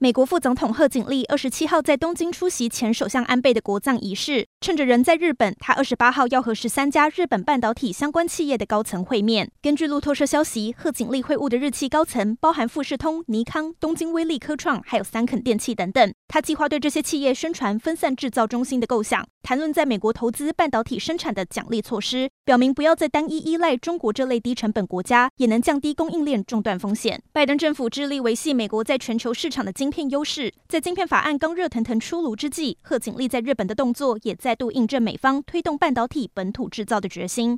美国副总统贺锦丽二十七号在东京出席前首相安倍的国葬仪式，趁着人在日本，他二十八号要和十三家日本半导体相关企业的高层会面。根据路透社消息，贺锦丽会晤的日企高层包含富士通、尼康、东京威力科创，还有三肯电器等等。他计划对这些企业宣传分散制造中心的构想，谈论在美国投资半导体生产的奖励措施，表明不要再单一依赖中国这类低成本国家，也能降低供应链中断风险。拜登政府致力维系美国在全球市场的经。晶片优势，在晶片法案刚热腾腾出炉之际，贺锦丽在日本的动作也再度印证美方推动半导体本土制造的决心。